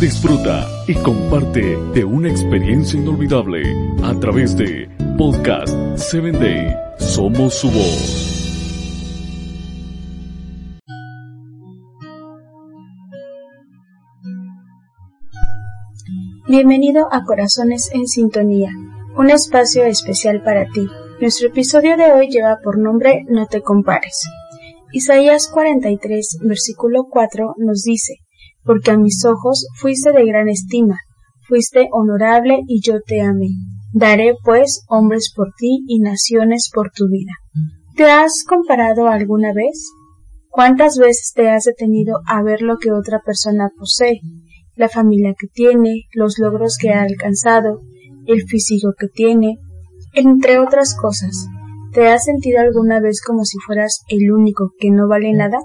Disfruta y comparte de una experiencia inolvidable a través de Podcast 7 Day. Somos su voz. Bienvenido a Corazones en Sintonía, un espacio especial para ti. Nuestro episodio de hoy lleva por nombre No te compares. Isaías 43, versículo 4 nos dice, Porque a mis ojos fuiste de gran estima, fuiste honorable y yo te amé. Daré pues hombres por ti y naciones por tu vida. ¿Te has comparado alguna vez? ¿Cuántas veces te has detenido a ver lo que otra persona posee, la familia que tiene, los logros que ha alcanzado, el físico que tiene, entre otras cosas? ¿Te has sentido alguna vez como si fueras el único que no vale nada?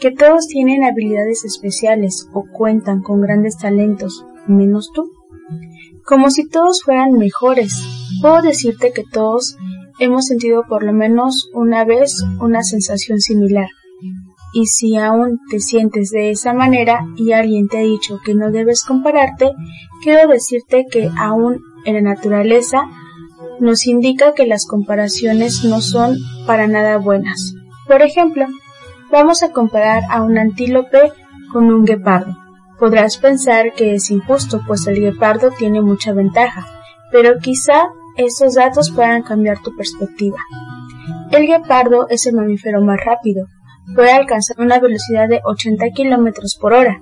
¿Que todos tienen habilidades especiales o cuentan con grandes talentos, menos tú? Como si todos fueran mejores. Puedo decirte que todos hemos sentido por lo menos una vez una sensación similar. Y si aún te sientes de esa manera y alguien te ha dicho que no debes compararte, quiero decirte que aún la naturaleza nos indica que las comparaciones no son para nada buenas. Por ejemplo, vamos a comparar a un antílope con un guepardo. Podrás pensar que es injusto, pues el guepardo tiene mucha ventaja, pero quizá estos datos puedan cambiar tu perspectiva. El guepardo es el mamífero más rápido, puede alcanzar una velocidad de 80 km por hora,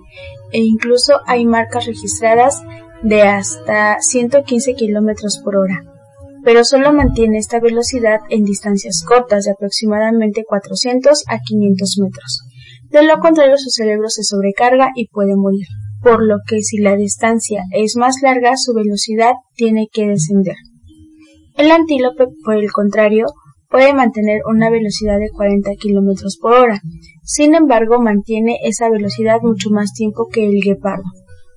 e incluso hay marcas registradas de hasta 115 km por hora pero solo mantiene esta velocidad en distancias cortas de aproximadamente 400 a 500 metros. De lo contrario, su cerebro se sobrecarga y puede morir, por lo que si la distancia es más larga, su velocidad tiene que descender. El antílope, por el contrario, puede mantener una velocidad de 40 km por hora. Sin embargo, mantiene esa velocidad mucho más tiempo que el guepardo,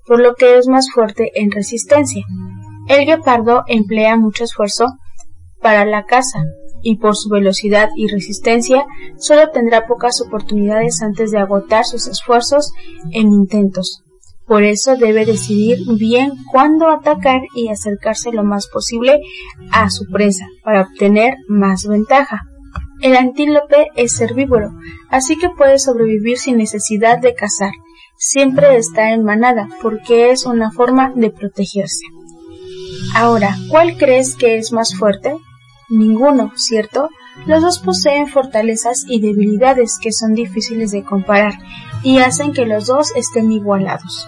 por lo que es más fuerte en resistencia. El guepardo emplea mucho esfuerzo para la caza y por su velocidad y resistencia solo tendrá pocas oportunidades antes de agotar sus esfuerzos en intentos. Por eso debe decidir bien cuándo atacar y acercarse lo más posible a su presa para obtener más ventaja. El antílope es herbívoro, así que puede sobrevivir sin necesidad de cazar. Siempre está en manada porque es una forma de protegerse. Ahora, ¿cuál crees que es más fuerte? Ninguno, ¿cierto? Los dos poseen fortalezas y debilidades que son difíciles de comparar y hacen que los dos estén igualados.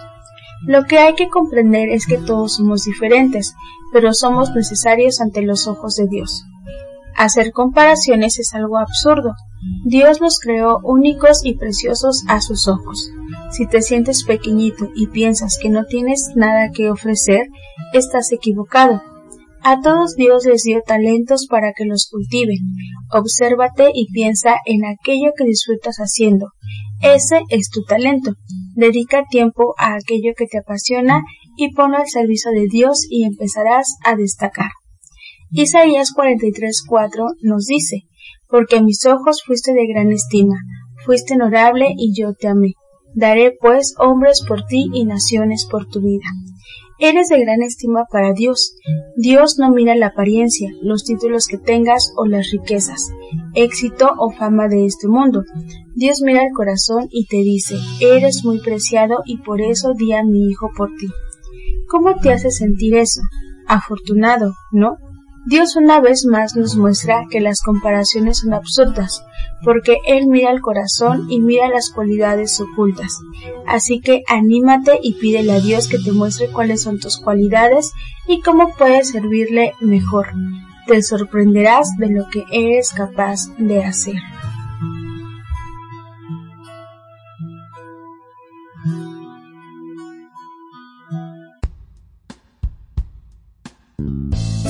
Lo que hay que comprender es que todos somos diferentes, pero somos necesarios ante los ojos de Dios. Hacer comparaciones es algo absurdo. Dios nos creó únicos y preciosos a sus ojos. Si te sientes pequeñito y piensas que no tienes nada que ofrecer, estás equivocado. A todos Dios les dio talentos para que los cultiven. Obsérvate y piensa en aquello que disfrutas haciendo. Ese es tu talento. Dedica tiempo a aquello que te apasiona y ponlo al servicio de Dios y empezarás a destacar. Isaías 43:4 nos dice, Porque a mis ojos fuiste de gran estima, fuiste honorable y yo te amé. Daré pues hombres por ti y naciones por tu vida. Eres de gran estima para Dios. Dios no mira la apariencia, los títulos que tengas o las riquezas, éxito o fama de este mundo. Dios mira el corazón y te dice, eres muy preciado y por eso di a mi hijo por ti. ¿Cómo te hace sentir eso? Afortunado, ¿no? Dios una vez más nos muestra que las comparaciones son absurdas, porque Él mira el corazón y mira las cualidades ocultas. Así que anímate y pídele a Dios que te muestre cuáles son tus cualidades y cómo puedes servirle mejor. Te sorprenderás de lo que eres capaz de hacer.